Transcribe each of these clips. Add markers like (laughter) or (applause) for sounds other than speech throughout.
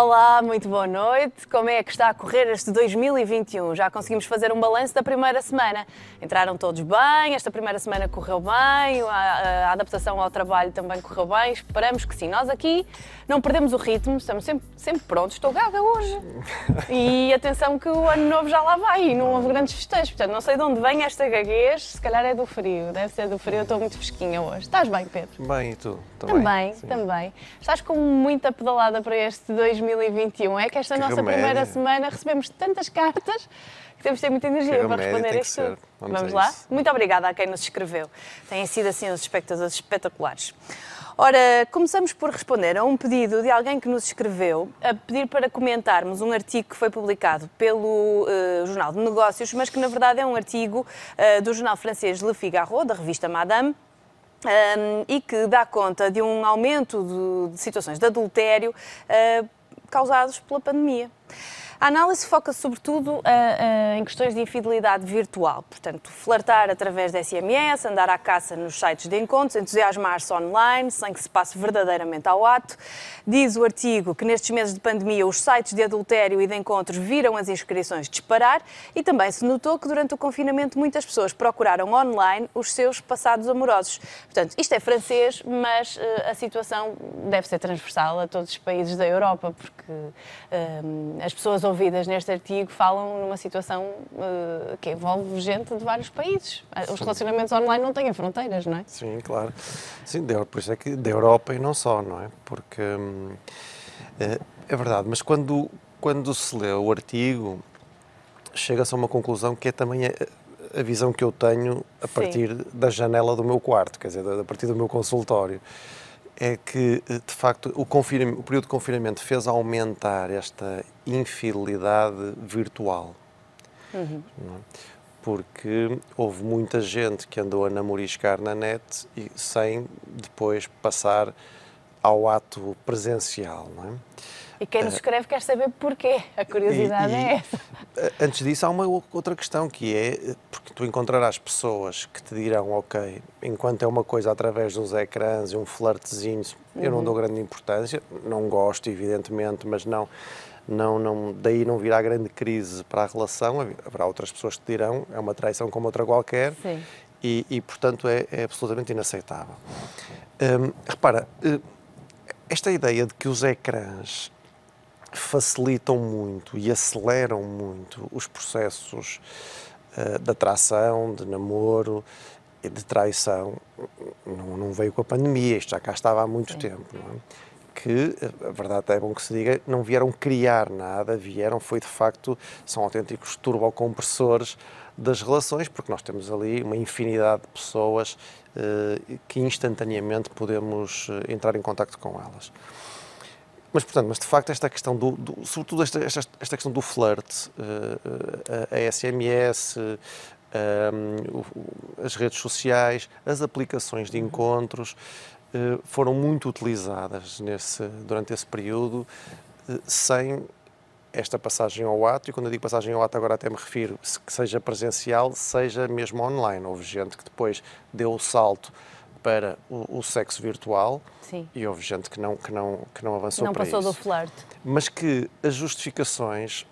Olá, muito boa noite. Como é que está a correr este 2021? Já conseguimos fazer um balanço da primeira semana. Entraram todos bem, esta primeira semana correu bem, a, a adaptação ao trabalho também correu bem. Esperamos que sim. Nós aqui não perdemos o ritmo, estamos sempre, sempre prontos. Estou gaga hoje. E atenção que o ano novo já lá vai e não houve grandes festejos. Portanto, não sei de onde vem esta gaguez, se calhar é do frio. Deve ser do frio, eu estou muito fresquinha hoje. Estás bem, Pedro? Bem, e tu? Também, também. também. Estás com muita pedalada para este 2021. 2021. É que esta que nossa remédio. primeira semana recebemos tantas cartas que temos de ter muita energia para responder a isto tudo. Vamos, Vamos lá? Isso. Muito obrigada a quem nos escreveu. Têm sido assim os espectadores espetaculares. Ora, começamos por responder a um pedido de alguém que nos escreveu a pedir para comentarmos um artigo que foi publicado pelo uh, Jornal de Negócios, mas que na verdade é um artigo uh, do jornal francês Le Figaro, da revista Madame, um, e que dá conta de um aumento de, de situações de adultério uh, causados pela pandemia. A análise foca sobretudo em questões de infidelidade virtual, portanto, flertar através de SMS, andar à caça nos sites de encontros, entusiasmar-se online, sem que se passe verdadeiramente ao ato. Diz o artigo que nestes meses de pandemia os sites de adultério e de encontros viram as inscrições disparar e também se notou que durante o confinamento muitas pessoas procuraram online os seus passados amorosos. Portanto, isto é francês, mas uh, a situação deve ser transversal a todos os países da Europa, porque uh, as pessoas ouvidas neste artigo falam numa situação uh, que envolve gente de vários países. Os relacionamentos online não têm fronteiras, não é? Sim, claro. Sim, por isso é que da Europa e não só, não é? Porque hum, é, é verdade, mas quando, quando se lê o artigo, chega-se a uma conclusão que é também a, a visão que eu tenho a partir Sim. da janela do meu quarto, quer dizer, a partir do meu consultório é que, eh, de facto, o, o, período de confinamento fez aumentar esta infidelidade virtual. Uhum. É? Porque houve muita gente que andou a namoriscar na net e sem depois passar ao ato presencial. Não é? E quem nos escreve quer saber porquê. A curiosidade e, e, é essa. Antes disso, há uma outra questão que é porque tu encontrarás pessoas que te dirão, ok, enquanto é uma coisa através dos ecrãs e um flertezinho, uhum. eu não uhum. dou grande importância, não gosto, evidentemente, mas não. Não, não, daí não virá grande crise para a relação. Haverá outras pessoas que te dirão, é uma traição como outra qualquer, e, e, portanto é, é, absolutamente inaceitável. Hum, repara, eh, esta ideia de que os ecrãs facilitam muito e aceleram muito os processos uh, de atração, de namoro e de traição. Não, não, veio com a pandemia, isto já cá estava há muito Sim. tempo. É? Que, a verdade é bom que se diga, não vieram criar nada, vieram, foi de facto, são autênticos turbocompressores das relações, porque nós temos ali uma infinidade de pessoas uh, que instantaneamente podemos entrar em contato com elas. Mas, portanto, mas de facto esta questão do, do sobretudo esta, esta, esta, questão do flirt, uh, a, a, SMS, uh, um, as redes sociais, as aplicações de encontros uh, foram muito utilizadas nesse, durante esse período sem esta passagem ao ato, e quando eu digo passagem ao ato agora até me refiro que seja presencial, seja mesmo online. Houve gente que depois deu o salto para o, o, sexo virtual Sim. e houve gente que não, que não, que não avançou não para isso. Não passou do flerte. Mas que as justificações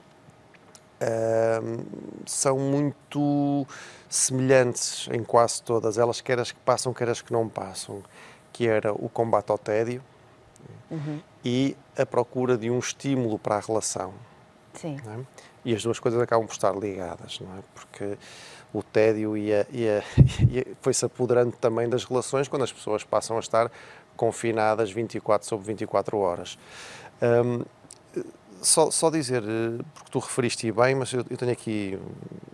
uh, são muito semelhantes em quase todas elas, quer as que passam, quer as que não passam, que era o combate ao tédio uhum. e a procura de um estímulo para a relação. Sim. É? E as duas coisas acabam por estar ligadas, não é? Porque o tédio e, a, e, a, (laughs) foi-se apoderando também das relações quando as pessoas passam a estar confinadas 24 sobre 24 horas. Um, só, só, dizer, eh, porque tu referiste bem, mas eu, eu tenho aqui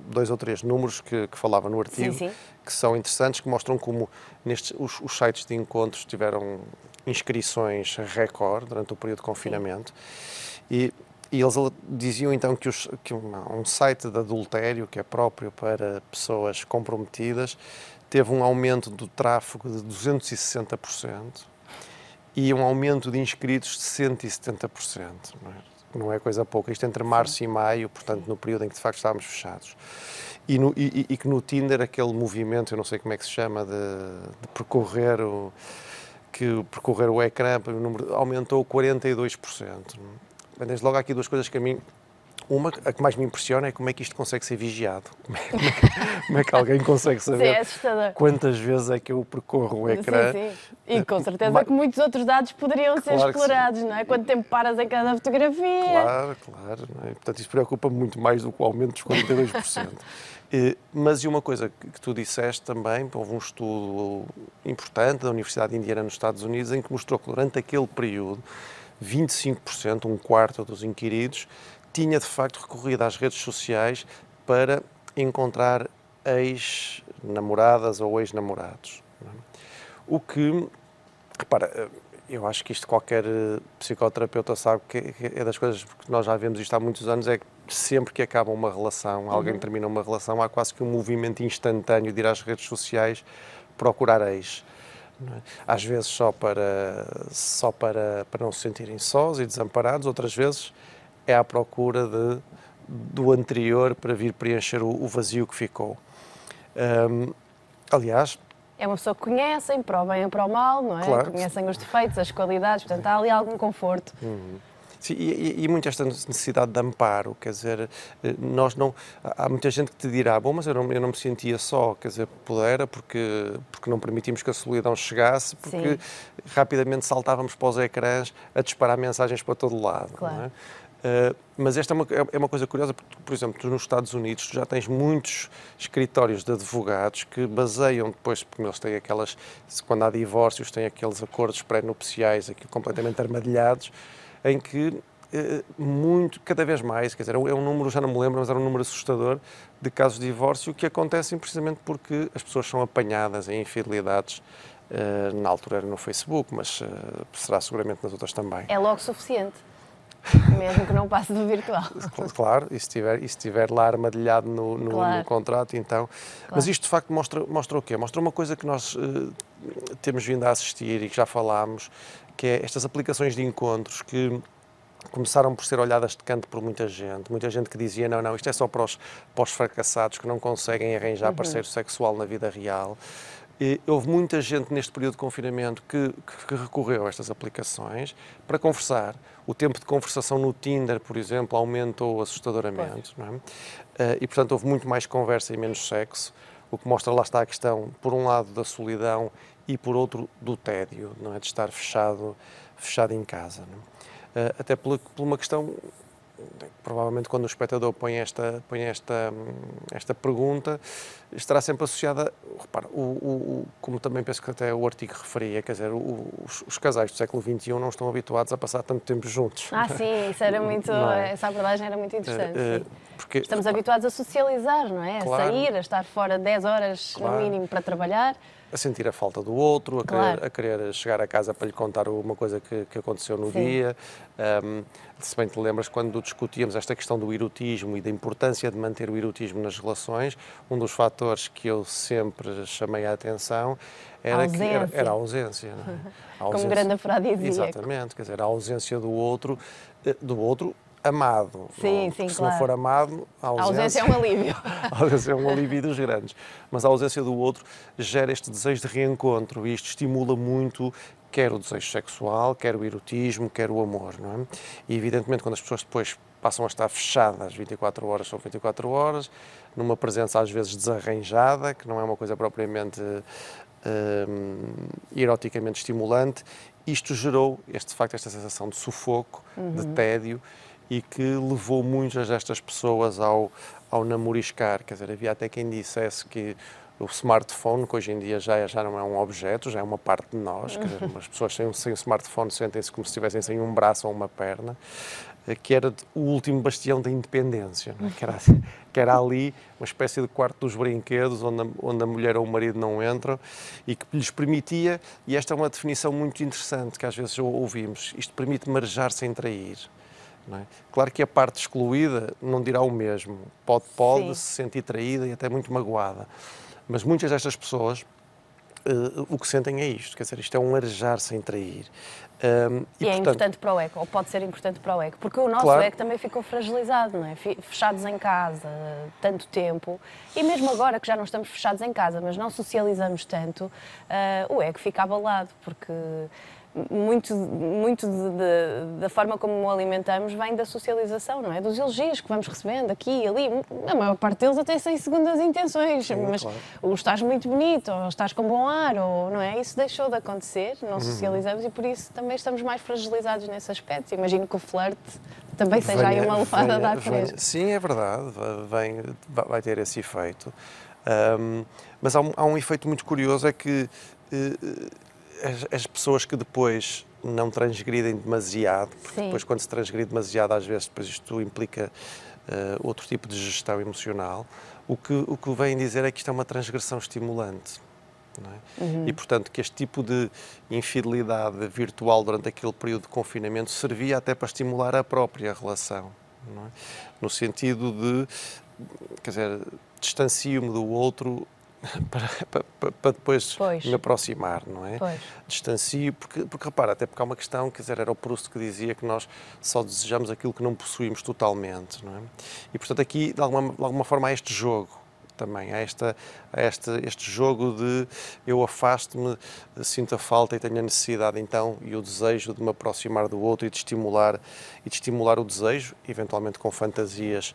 dois ou três números que, que falava no artigo, sim, sim. que são interessantes, que mostram como nestes, os, os sites de encontros tiveram inscrições recorde durante o período de confinamento. E e eles diziam então que, os, que um site de adultério, que é próprio para pessoas comprometidas, teve um aumento do tráfego de 260% e um aumento de inscritos de 170%. Não é, não é coisa pouca. Isto entre março e maio, portanto, no período em que de facto estávamos fechados. E, no, e, e, que no Tinder aquele movimento, eu não sei como é que se chama, de, de percorrer o que percorrer o ecrã, o número aumentou 42%. desde logo há aqui duas coisas que a mim uma, a que mais me impressiona é como é que isto consegue ser vigiado. (laughs) Como é, como é, como é que alguém consegue saber sim, é quantas vezes é que eu percorro o ecrã. Sim, sim. E com certeza Mas, que muitos outros dados poderiam claro ser explorados, não é? Quanto tempo paras em cada fotografia. Claro, claro. É? Portanto, isso preocupa-me muito mais do que o aumento dos 42%. (laughs) Mas e uma coisa que tu disseste também, houve um estudo importante da Universidade de Indiana nos Estados Unidos em que mostrou que durante aquele período 25%, um quarto dos inquiridos, tinha de facto recorrido às redes sociais para encontrar ex-namoradas ou ex-namorados. O que, repara, eu acho que isto qualquer psicoterapeuta sabe que é das coisas que nós já vemos isto há muitos anos, é que sempre que acaba uma relação, alguém uhum. termina uma relação, há quase que um movimento instantâneo de ir às redes sociais procurar ex. É? Às vezes só para, só para, para não se sentirem sós e desamparados, outras vezes é à procura de, do anterior para vir preencher o, o vazio que ficou. Um, aliás. É uma pessoa que conhecem, para o bem ou para o mal, não é? Claro. Conhecem os defeitos, as qualidades, portanto há ali algum conforto. Uhum. Sim, e, e, muito esta necessidade de amparo, quer dizer, eh, nós não. Há muita gente que te dirá, bom, mas eu não, eu não me sentia só, quer dizer, pudera, porque, porque não permitimos que a solidão chegasse, porque Sim. rapidamente saltávamos para os ecrãs a disparar mensagens para todo lado. Claro. Uh, mas esta é uma, é uma coisa curiosa, porque, por exemplo, nos Estados Unidos já tens muitos escritórios de advogados que baseiam depois, porque eles têm aquelas, quando há divórcios, têm aqueles acordos pré-nupciais aqui completamente armadilhados, em que uh, muito, cada vez mais, quer dizer, é um número, já não me lembro, mas era um número assustador de casos de divórcio que acontecem precisamente porque as pessoas são apanhadas em infidelidades uh, na altura era no Facebook, mas será seguramente nas outras também. É logo suficiente. (laughs) Mesmo que não passe do virtual. Claro, e se estiver, e se estiver lá armadilhado no, no, claro. no contrato, então. Claro. Mas isto de facto mostra, mostra o quê? Mostra uma coisa que nós uh, temos vindo a assistir e que já falámos, que é estas aplicações de encontros que começaram por ser olhadas de canto por muita gente. Muita gente que dizia: não, não, isto é só para os, para os fracassados que não conseguem arranjar uhum. parceiro sexual na vida real. E houve muita gente neste período de confinamento que, que, recorreu a estas aplicações para conversar. O tempo de conversação no Tinder, por exemplo, aumentou assustadoramente. É? Eh, e, portanto, houve muito mais conversa e menos sexo, o que mostra, lá está a questão, por um lado, da solidão e, por outro, do tédio, não é? de estar fechado, fechado em casa. É? Eh, até por uma questão provavelmente quando o espectador põe esta, põe esta, esta pergunta, estará sempre associada, repara, o, o, como também penso que até o artigo referia, quer dizer, o, os, os, casais do século XXI não estão habituados a passar tanto tempo juntos. Ah, sim, isso era (laughs) muito, é? essa abordagem era muito interessante. Uh, porque, Estamos habituados a socializar, não é? Claro, a sair, a estar fora 10 horas claro. no mínimo para trabalhar a sentir a falta do outro, a, claro. querer, a querer, chegar a casa para lhe contar uma coisa que, que aconteceu no Sim. dia. Um, se bem te lembras, quando discutíamos esta questão do erotismo e da importância de manter o erotismo nas relações, um dos fatores que eu sempre chamei a atenção era, a que era, era a ausência. É? (laughs) A ausência. Como grande afrodisíaco. Exatamente, quer dizer, a ausência do outro, eh, do outro amado. Sim, não, sim, se claro. não for amado, a ausência, a ausência é um alívio. (laughs) a ausência é um alívio dos grandes. Mas a ausência do outro gera este desejo de reencontro e isto estimula muito quer o desejo sexual, quer o erotismo, quer o amor, não é? E evidentemente quando as pessoas depois passam a estar fechadas 24 horas sobre 24 horas, numa presença às vezes desarranjada, que não é uma coisa propriamente hum, eroticamente estimulante, isto gerou, este, de facto, esta sensação de sufoco, uhum. de tédio, e que levou muitas destas pessoas ao, ao namoriscar. Quer dizer, havia até quem dissesse que o smartphone, que hoje em dia já, é, já não é um objeto, já é uma parte de nós, quer dizer, as pessoas sem, sem smartphone sentem-se como se estivessem sem um braço ou uma perna, eh, que era o último bastião da independência, é? que, era, que era ali uma espécie de quarto dos brinquedos, onde a, onde a mulher ou o marido não entram, e que lhes permitia, e esta é uma definição muito interessante que às vezes ouvimos, isto permite marejar sem trair. É? Claro que a parte excluída não dirá o mesmo, pode, pode se sentir traída e até muito magoada, mas muitas destas pessoas uh, o que sentem é isto, quer dizer, isto é um arejar sem trair. Um, e, e, é importante para o eco, ou pode ser importante para o eco, porque o nosso claro. eco também ficou fragilizado, não é? Fechados em casa tanto tempo, e mesmo agora que já não estamos fechados em casa, mas não socializamos tanto, uh, o eco fica abalado, porque muito, muito de, de, da forma como o alimentamos vem da socialização, não é? Dos elogios que vamos recebendo aqui e ali. A maior parte deles até sem segundas intenções, Sim, mas claro. ou estás muito bonito, ou estás com bom ar, ou não é? Isso deixou de acontecer, não uhum. socializamos e por isso também estamos mais fragilizados nesse aspecto. Imagino que o flerte também seja aí uma levada da fresca. Sim, é verdade, vem, vai ter esse efeito. Um, mas há um, há um, efeito muito curioso, é que uh, as, as, pessoas que depois não transgridem demasiado, porque Sim. depois quando se transgride demasiado, às vezes depois isto implica uh, outro tipo de gestão emocional, o que, o que vem dizer é que isto é uma transgressão estimulante. É? Uhum. E, portanto, que este tipo de infidelidade virtual durante aquele período de confinamento servia até para estimular a própria relação. É? No sentido de, quer dizer, distancio-me do outro (laughs) para, para, para, depois pois. me aproximar, não é? Pois. Distancio, porque, porque repara, até porque há uma questão, quer dizer, era o Proust que dizia que nós só desejamos aquilo que não possuímos totalmente, não é? E portanto aqui, de alguma, de alguma forma, há este jogo também, há, esta, este, este jogo de eu afasto-me, sinto a falta e tenho a necessidade então e o desejo de me aproximar do outro e de estimular, e de estimular o desejo, eventualmente com fantasias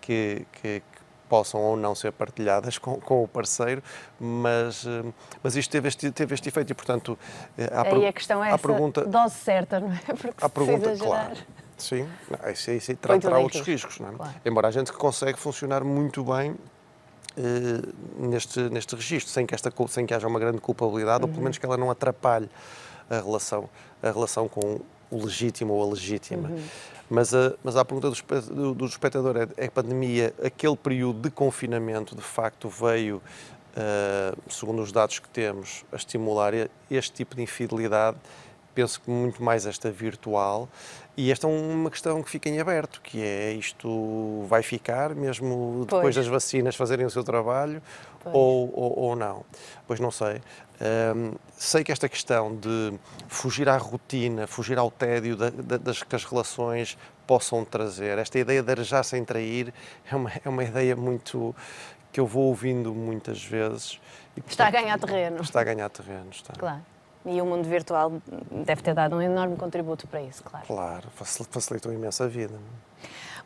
que, que, possam ou não ser partilhadas com, com o parceiro, mas, eh, mas isto teve este, teve este efeito e, portanto, eh, há Aí a questão é a pergunta, dose certa, não é? (laughs) Porque a pergunta, claro. Sim, não, isso, isso terá, terá outros riscos, não é? Claro. Embora a gente consegue funcionar muito bem Uh, neste, neste registro, sem que, esta, sem que haja uma grande culpabilidade, uhum. ou pelo uhum. menos que ela não atrapalhe a relação, a relação com o legítimo ou a legítima. Uhum. Mas a, mas a pergunta do, do espectador é, é a pandemia, aquele período de confinamento, de facto, veio, uh, segundo os dados que temos, a estimular este tipo de infidelidade penso que muito mais esta virtual. E esta é uma questão que fica em aberto, que é isto vai ficar mesmo depois pois. das vacinas fazerem o seu trabalho ou, ou, ou, não? Pois não sei. Um, sei que esta questão de fugir à rotina, fugir ao tédio da, da, das que as relações possam trazer, esta ideia de arejar sem trair, é uma, é uma ideia muito que eu vou ouvindo muitas vezes. E, portanto, está a ganhar terreno. Está a ganhar terreno, está. Claro. E o mundo virtual deve ter dado um enorme contributo para isso, claro. Claro, facilitou imenso a vida.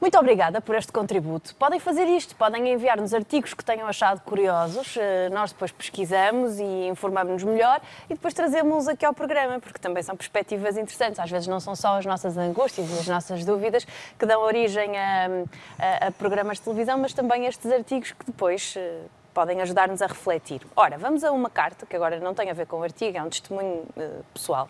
Muito obrigada por este contributo. Podem fazer isto, podem enviar-nos artigos que tenham achado curiosos, eh, nós depois pesquisamos e informamos-nos melhor e depois trazemos aqui ao programa, porque também são perspectivas interessantes. Às vezes não são só as nossas angústias e as nossas dúvidas que dão origem a, a, a programas de televisão, mas também estes artigos que depois eh, podem ajudar-nos a refletir. Ora, vamos a uma carta, que agora não tem a ver com o artigo, é um testemunho uh, pessoal.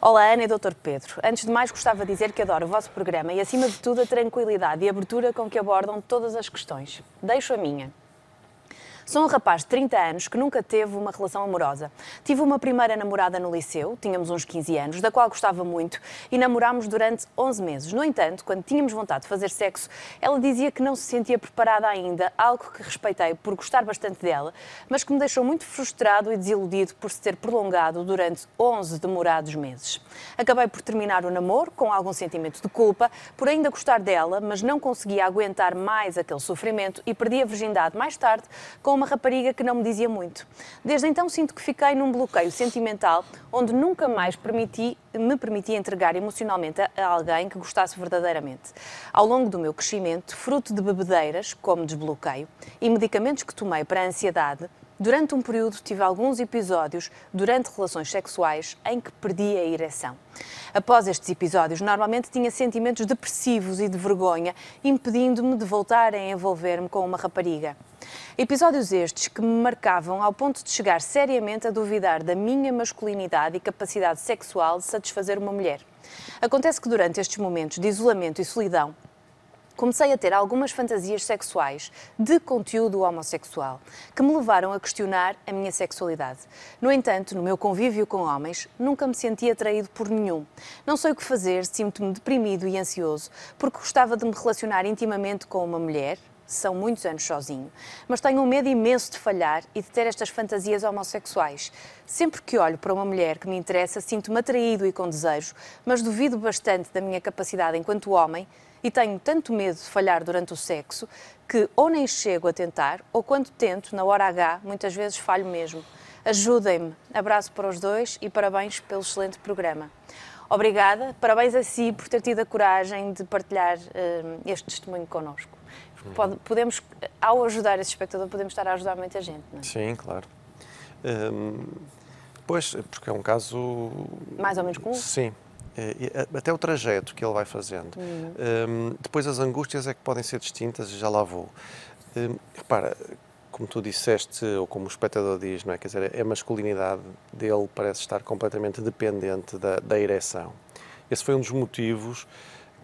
Olá, Ana e Dr. Pedro. Antes de mais, gostava de dizer que adoro o vosso programa e, acima de tudo, a tranquilidade e abertura com que abordam todas as questões. Deixo a minha. Sou um rapaz de 30 anos que nunca teve uma relação amorosa. Tive uma primeira namorada no liceu, tínhamos uns 15 anos, da qual gostava muito e namorámos durante 11 meses. No entanto, quando tínhamos vontade de fazer sexo, ela dizia que não se sentia preparada ainda, algo que respeitei por gostar bastante dela, mas que me deixou muito frustrado e desiludido por se ter prolongado durante 11 demorados meses. Acabei por terminar o namoro com algum sentimento de culpa por ainda gostar dela, mas não conseguia aguentar mais aquele sofrimento e perdi a virgindade mais tarde com uma rapariga que não me dizia muito. Desde então sinto que fiquei num bloqueio sentimental onde nunca mais permiti, me permiti entregar emocionalmente a alguém que gostasse verdadeiramente. Ao longo do meu crescimento, fruto de bebedeiras, como desbloqueio, e medicamentos que tomei para a ansiedade, Durante um período tive alguns episódios durante relações sexuais em que perdi a ereção. Após estes episódios, normalmente tinha sentimentos depressivos e de vergonha, impedindo-me de voltar a envolver-me com uma rapariga. Episódios estes que me marcavam ao ponto de chegar seriamente a duvidar da minha masculinidade e capacidade sexual de satisfazer uma mulher. Acontece que durante estes momentos de isolamento e solidão, comecei a ter algumas fantasias sexuais de conteúdo homossexual que me levaram a questionar a minha sexualidade. No entanto, no meu convívio com homens, nunca me senti atraído por nenhum. Não sei o que fazer, sinto-me deprimido e ansioso porque gostava de me relacionar intimamente com uma mulher, são muitos anos sozinho, mas tenho um medo imenso de falhar e de ter estas fantasias homossexuais. Sempre que olho para uma mulher que me interessa, sinto-me atraído e com desejo, mas duvido bastante da minha capacidade enquanto homem e tenho tanto medo de falhar durante o sexo que ou nem chego a tentar, ou quando tento, na hora H, muitas vezes falho mesmo. Ajudem-me. Abraço para os dois e parabéns pelo excelente programa. Obrigada, parabéns a si por ter tido a coragem de partilhar uh, este testemunho connosco. Pode, podemos, ao ajudar esse espectador, podemos estar a ajudar muita gente, não é? Sim, claro. Um, pois, porque é um caso... Mais ou menos comum? Sim. Até o trajeto que ele vai fazendo. Uhum. Um, depois as angústias é que podem ser distintas, já lá vou. Um, repara, como tu disseste, ou como o espectador diz, não é? Quer dizer, a masculinidade dele parece estar completamente dependente da, da ereção. Esse foi um dos motivos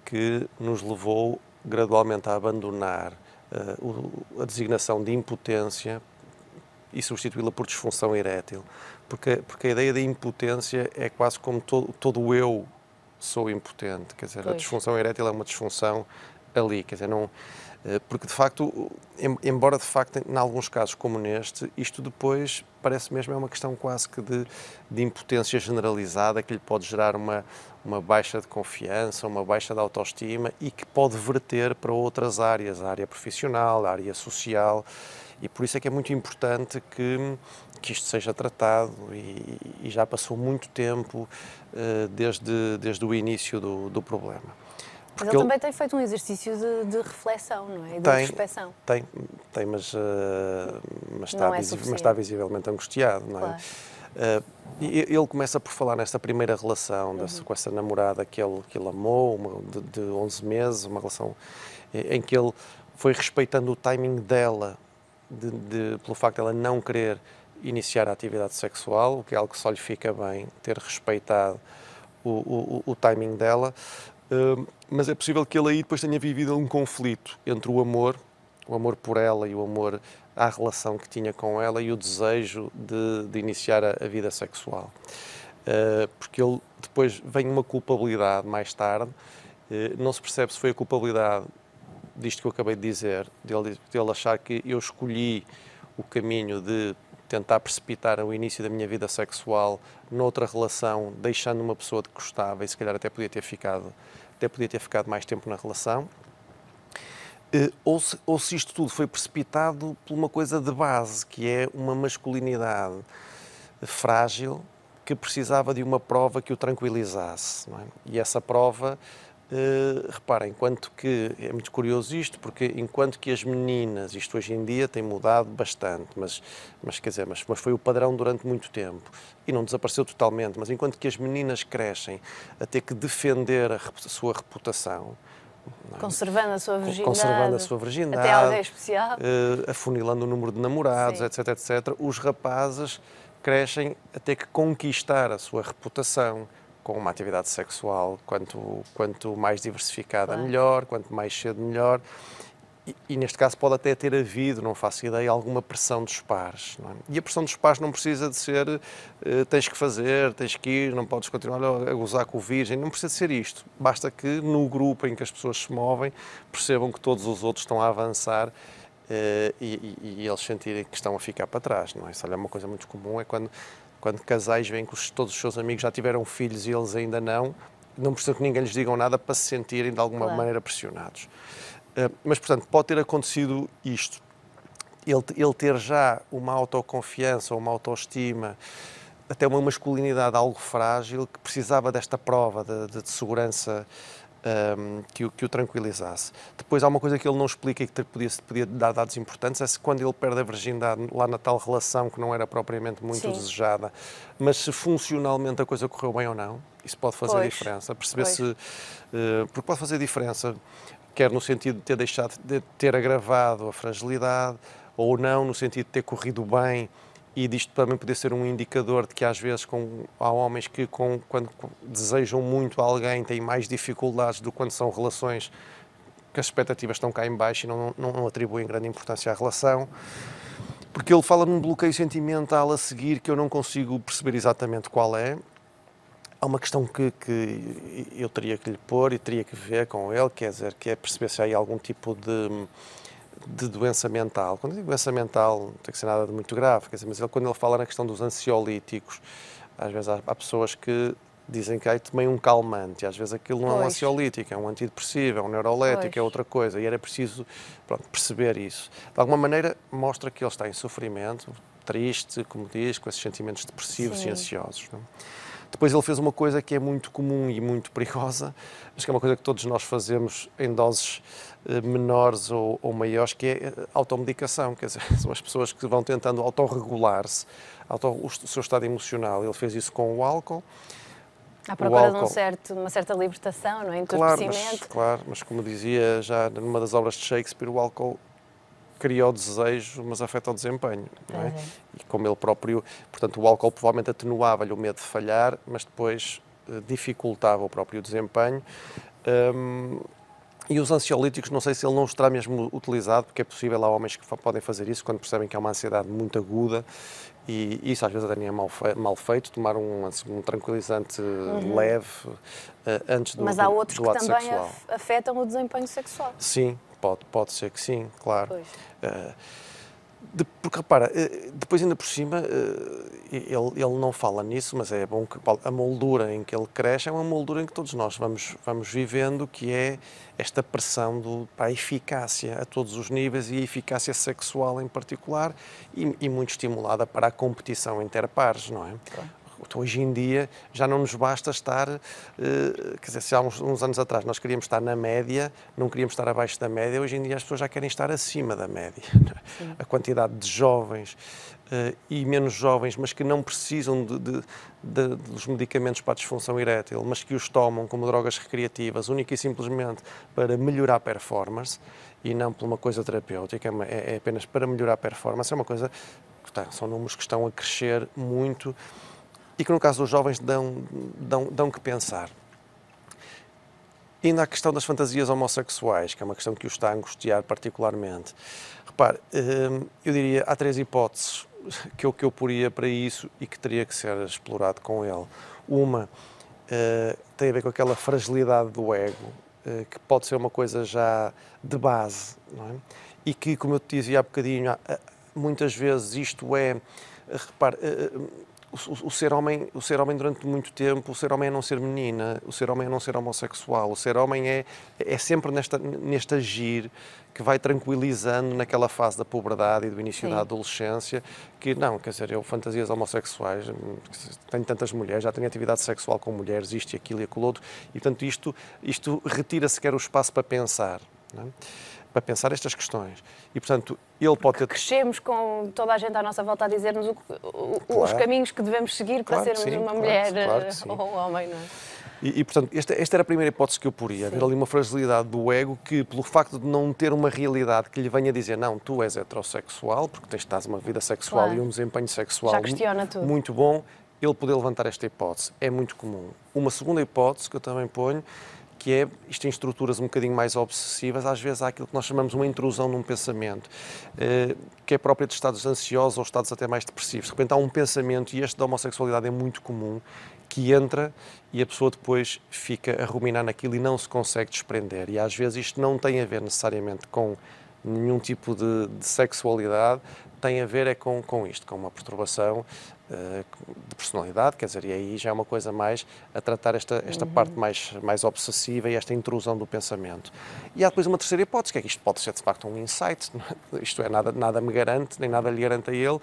que nos levou gradualmente a abandonar uh, a designação de impotência e substituí-la por disfunção erétil. Porque, porque a ideia da impotência é quase como todo, todo o eu sou impotente. Quer dizer, pois. a disfunção erétil é uma disfunção ali. Quer dizer, não porque de facto, embora de facto em alguns casos como neste, isto depois parece mesmo é uma questão quase que de, de impotência generalizada que lhe pode gerar uma, uma baixa de confiança, uma baixa de autoestima e que pode verter para outras áreas, a área profissional, a área social e por isso é que é muito importante que, que isto seja tratado e, e já passou muito tempo uh, desde, desde o início do, do problema. Mas ele, ele também tem feito um exercício de, de reflexão, não é? De tem, introspeção. Tem, tem, mas, uh, mas, está, é mas está visivelmente angustiado, não é? Claro. Uh, ele começa por falar nesta primeira relação uhum. dessa, com essa namorada que ele, que ele amou, uma, de, de 11 meses, uma relação em que ele foi respeitando o timing dela, de, de, pelo facto de ela não querer iniciar a atividade sexual, o que é algo que só lhe fica bem, ter respeitado o, o, o timing dela, mas é possível que ele aí depois tenha vivido um conflito entre o amor, o amor por ela e o amor à relação que tinha com ela e o desejo de, de iniciar a, a, vida sexual. Uh, porque ele depois vem uma culpabilidade mais tarde, uh, não se percebe se foi a culpabilidade disto que eu acabei de dizer, dele, dele achar que eu escolhi o caminho de tentar precipitar o início da minha vida sexual noutra relação, deixando uma pessoa de que gostava e se calhar até podia ter ficado até podia ter ficado mais tempo na relação, eh, ou se, ou se isto tudo foi precipitado por uma coisa de base, que é uma masculinidade frágil que precisava de uma prova que o tranquilizasse. É? E essa prova Uh, reparem, enquanto que é muito curioso isto, porque enquanto que as meninas, isto hoje em dia tem mudado bastante, mas, mas quer dizer, mas, mas foi o padrão durante muito tempo e não desapareceu totalmente, mas enquanto que as meninas crescem a ter que defender a, a sua reputação, é? Conservando a sua virgindade. Conservando a sua virgindade. Até alguém especial. Uh, afunilando o número de namorados, Sim. etc, etc. Os rapazes crescem a ter que conquistar a sua reputação, com uma atividade sexual quanto, quanto mais diversificada, claro. melhor, quanto mais cedo, melhor. E, e, neste caso pode até ter havido, não faço ideia, alguma pressão dos pares. É? E a pressão dos pares não precisa de ser uh, tens que fazer, tens que ir, não podes continuar a gozar com o virgem, não precisa de ser isto. Basta que no grupo em que as pessoas se movem percebam que todos os outros estão a avançar uh, e, e, e, eles sentirem que estão a ficar para trás. Não é? Isso é uma coisa muito comum, é quando quando casais veem que todos os seus amigos já tiveram filhos e eles ainda não, não precisa que ninguém lhes diga nada para se sentirem de alguma claro. maneira pressionados. Uh, mas, portanto, pode ter acontecido isto. Ele, ele ter já uma autoconfiança, uma autoestima, até uma masculinidade algo frágil, que precisava desta prova de, de segurança um, que, o, que o tranquilizasse. Depois há uma coisa que ele não explica e que podia, podia dar dados importantes, é se quando ele perde a virgindade lá na tal relação que não era propriamente muito Sim. desejada, mas se funcionalmente a coisa correu bem ou não, isso pode fazer pois. diferença. Perceber pois. se... Uh, porque pode fazer diferença, quer no sentido de ter deixado, de ter agravado a fragilidade, ou não, no sentido de ter corrido bem e disto também poder ser um indicador de que às vezes com, há homens que com, quando desejam muito alguém têm mais dificuldades do que quando são relações que as expectativas estão cá em baixo e não, não, não atribuem grande importância à relação. Porque ele fala num bloqueio sentimental a seguir que eu não consigo perceber exatamente qual é. Há uma questão que, que eu teria que lhe pôr e teria que ver com ele, quer dizer, que é perceber se há algum tipo de de doença mental. Quando digo doença mental, não tem que ser nada de muito grave, quer dizer, mas ele, quando ele fala na questão dos ansiolíticos, às vezes há, há pessoas que dizem que aí tomei um calmante, às vezes aquilo não pois. é um ansiolítico, é um antidepressivo, é um neurolético, pois. é outra coisa, e era preciso pronto, perceber isso. De alguma maneira, mostra que ele está em sofrimento, triste, como diz, com esses sentimentos depressivos Sim. e ansiosos. Não? Depois ele fez uma coisa que é muito comum e muito perigosa, mas que é uma coisa que todos nós fazemos em doses eh, menores ou, ou maiores, que é eh, automedicação. Quer dizer, (laughs) são as pessoas que vão tentando autorregular-se, auto, o seu estado emocional. Ele fez isso com o álcool. À procura de um certo, uma certa libertação, não é? Claro mas, claro, mas como dizia já numa das obras de Shakespeare, o álcool cria o desejo, mas afeta o desempenho. É? Uhum. E como ele próprio, portanto, o álcool provavelmente atenuava-lhe o medo de falhar, mas depois uh, dificultava o próprio desempenho. Um, e os ansiolíticos, não sei se ele não os terá mesmo utilizado, porque é possível, há homens que podem fazer isso quando percebem que há uma ansiedade muito aguda e isso às vezes até nem é mal, fe mal feito, tomar um, um tranquilizante uhum. leve uh, antes do Mas há outros do que também sexual. afetam o desempenho sexual. Sim, Pode, pode ser que sim, claro. Uh, de, porque repara, uh, depois ainda por cima, uh, ele, ele não fala nisso, mas é bom que a moldura em que ele cresce é uma moldura em que todos nós vamos, vamos vivendo, que é esta pressão do, para a eficácia a todos os níveis e a eficácia sexual em particular e, e muito estimulada para a competição interpares, não é? Claro hoje em dia já não nos basta estar, uh, quer dizer, se há uns, uns, anos atrás nós queríamos estar na média, não queríamos estar abaixo da média, hoje em dia as pessoas já querem estar acima da média. (laughs) Sim. A quantidade de jovens uh, e menos jovens, mas que não precisam de, de, de, dos medicamentos para a disfunção erétil, mas que os tomam como drogas recreativas, única e simplesmente para melhorar a performance e não por uma coisa terapêutica, é, é, é apenas para melhorar a performance, é uma coisa, são números que estão a crescer muito e que no caso dos jovens dão, dão, dão que pensar. E ainda a questão das fantasias homossexuais, que é uma questão que o está a angustiar particularmente. Repare, hum, eu diria, há três hipóteses que eu, que eu poria para isso e que teria que ser explorado com ele. Uma uh, tem a ver com aquela fragilidade do ego, uh, que pode ser uma coisa já de base, é? E que, como eu te dizia há bocadinho, muitas vezes isto é, repare, o, o, ser homem, o ser homem durante muito tempo, o ser homem é não ser menina, o ser homem é não ser homossexual, o ser homem é, é sempre nesta, neste agir que vai tranquilizando naquela fase da puberdade e do início Sim. da adolescência, que não, quer dizer, eu fantasias homossexuais, tenho tantas mulheres, já tenho atividade sexual com mulheres, isto e aquilo e aquilo outro, e portanto isto, isto retira sequer o espaço para pensar. Não é? Para pensar estas questões. E, portanto, ele pode ter... Crescemos com toda a gente à nossa volta a dizer-nos claro. os caminhos que devemos seguir para claro sermos sim, uma claro, mulher claro ou um homem, não é? E, e, portanto, esta, esta, era a primeira hipótese que eu poria, haver ali uma fragilidade do ego que, pelo facto de não ter uma realidade que lhe venha dizer não, tu és heterossexual, porque tens estás uma vida sexual claro. e um desempenho sexual muito bom, ele poder levantar esta hipótese. É muito comum. Uma segunda hipótese que eu também ponho que é, isto em estruturas um bocadinho mais obsessivas, às vezes há aquilo que nós chamamos uma intrusão num pensamento, eh, que é própria de estados ansiosos ou estados até mais depressivos. De repente há um pensamento, e este da homossexualidade é muito comum, que entra e a pessoa depois fica a ruminar naquilo e não se consegue desprender. E às vezes isto não tem a ver necessariamente com nenhum tipo de, de sexualidade, tem a ver é com, com isto, com uma perturbação de personalidade, quer dizer, e aí já é uma coisa mais a tratar esta, esta uhum. parte mais, mais obsessiva e esta intrusão do pensamento. E há depois uma terceira hipótese, que é que isto pode ser de facto um insight, é? (laughs) isto é, nada, nada me garante, nem nada lhe garante a ele,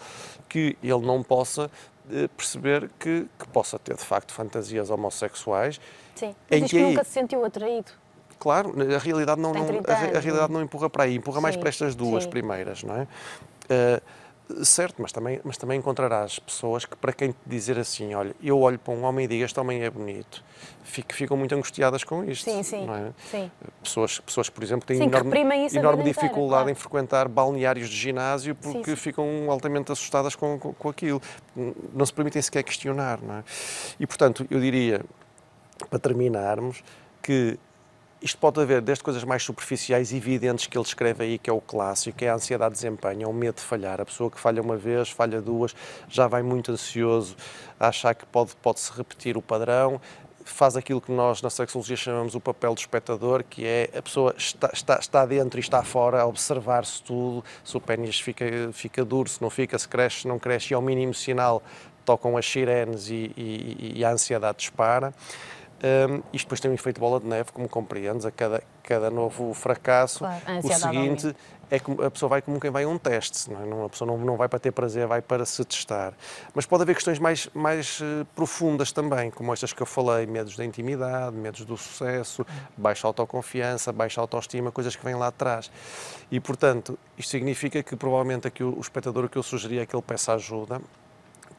que ele não possa uh, perceber que, que possa ter de facto fantasias homossexuais. Sim, mas em que, que nunca se sentiu atraído. Claro, a realidade não, não a, a, realidade não empurra para aí, empurra sim, mais para estas duas sim. primeiras, não é? Uh, certo, mas também, mas também encontrarás pessoas que, para quem te dizer assim, olha, eu olho para um homem e digo, este homem é bonito, fico, ficam muito angustiadas com isto. Sim, sim. É? sim. Pessoas, pessoas, por exemplo, têm sim, enorme, enorme dificuldade claro. em frequentar balneários de ginásio porque sim, ficam altamente assustadas com, com, com aquilo. Não se permitem sequer questionar, não é? E, portanto, eu diria, para terminarmos, que isto pode haver desde coisas mais superficiais e evidentes que ele escreve aí, que é o clássico, que é a ansiedade de desempenho, é o medo de falhar. A pessoa que falha uma vez, falha duas, já vai muito ansioso a achar que pode, pode se repetir o padrão, faz aquilo que nós na sexologia chamamos o papel do espectador, que é a pessoa está, está, está dentro e está fora a observar-se tudo, se o pênis fica, fica duro, se não fica, se cresce, se não cresce, e ao mínimo sinal tocam as sirenes e, e, e a ansiedade dispara. Um, isto depois tem um efeito bola de neve, como compreendes, a cada, cada novo fracasso, claro, o seguinte é que a pessoa vai como quem vai a um teste, não é? a pessoa não, não vai para ter prazer, vai para se testar. Mas pode haver questões mais, mais uh, profundas também, como estas que eu falei, medos da intimidade, medos do sucesso, baixa autoconfiança, baixa autoestima, coisas que vêm lá atrás. E, portanto, isto significa que provavelmente aqui o, o espectador que eu sugeria é que ele peça ajuda,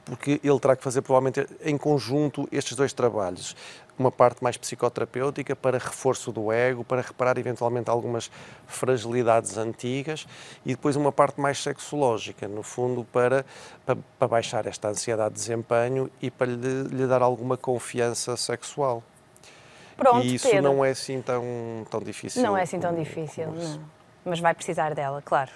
porque ele terá que fazer provavelmente em conjunto estes dois trabalhos. Uma parte mais psicoterapêutica para reforço do ego, para reparar eventualmente algumas fragilidades antigas e depois uma parte mais sexológica, no fundo, para, para, para baixar esta ansiedade de desempenho e para lhe, lhe dar alguma confiança sexual. Pronto, e isso Pedro. não é assim tão, tão difícil. Não é assim tão difícil. Mas vai precisar dela, claro.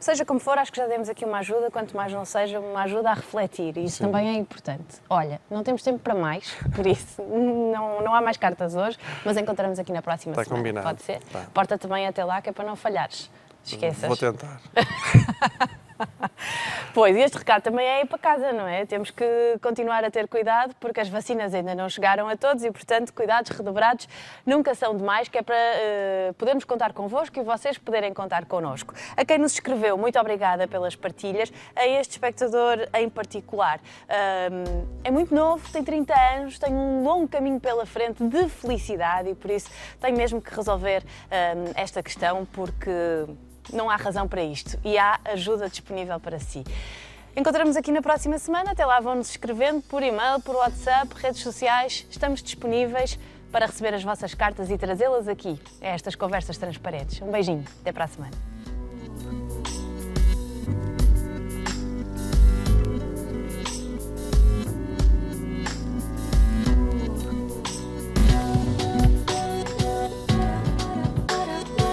Seja como for, acho que já demos aqui uma ajuda, quanto mais não seja, uma ajuda a refletir. E isso Sim. também é importante. Olha, não temos tempo para mais, (laughs) por isso não, não há mais cartas hoje, mas encontramos aqui na próxima Está semana. Combinado. Pode ser? Tá. Porta também até lá, que é para não falhares. Esqueças. Vou tentar. (laughs) (laughs) Pois, e este recado também é para casa, não é? Temos que continuar a ter cuidado porque as vacinas ainda não chegaram a todos e, portanto, cuidados redobrados nunca são demais, que é para uh, podermos contar convosco e vocês poderem contar connosco. A quem nos escreveu, muito obrigada pelas partilhas. A este espectador em particular, um, é muito novo, tem 30 anos, tem um longo caminho pela frente de felicidade e, por isso, tem mesmo que resolver um, esta questão porque não há razão para isto e há ajuda disponível para si. Encontramos aqui na próxima semana. Até lá vão-nos escrevendo por e-mail, por WhatsApp, redes sociais. Estamos disponíveis para receber as vossas cartas e trazê-las aqui a estas conversas transparentes. Um beijinho. Até para a semana.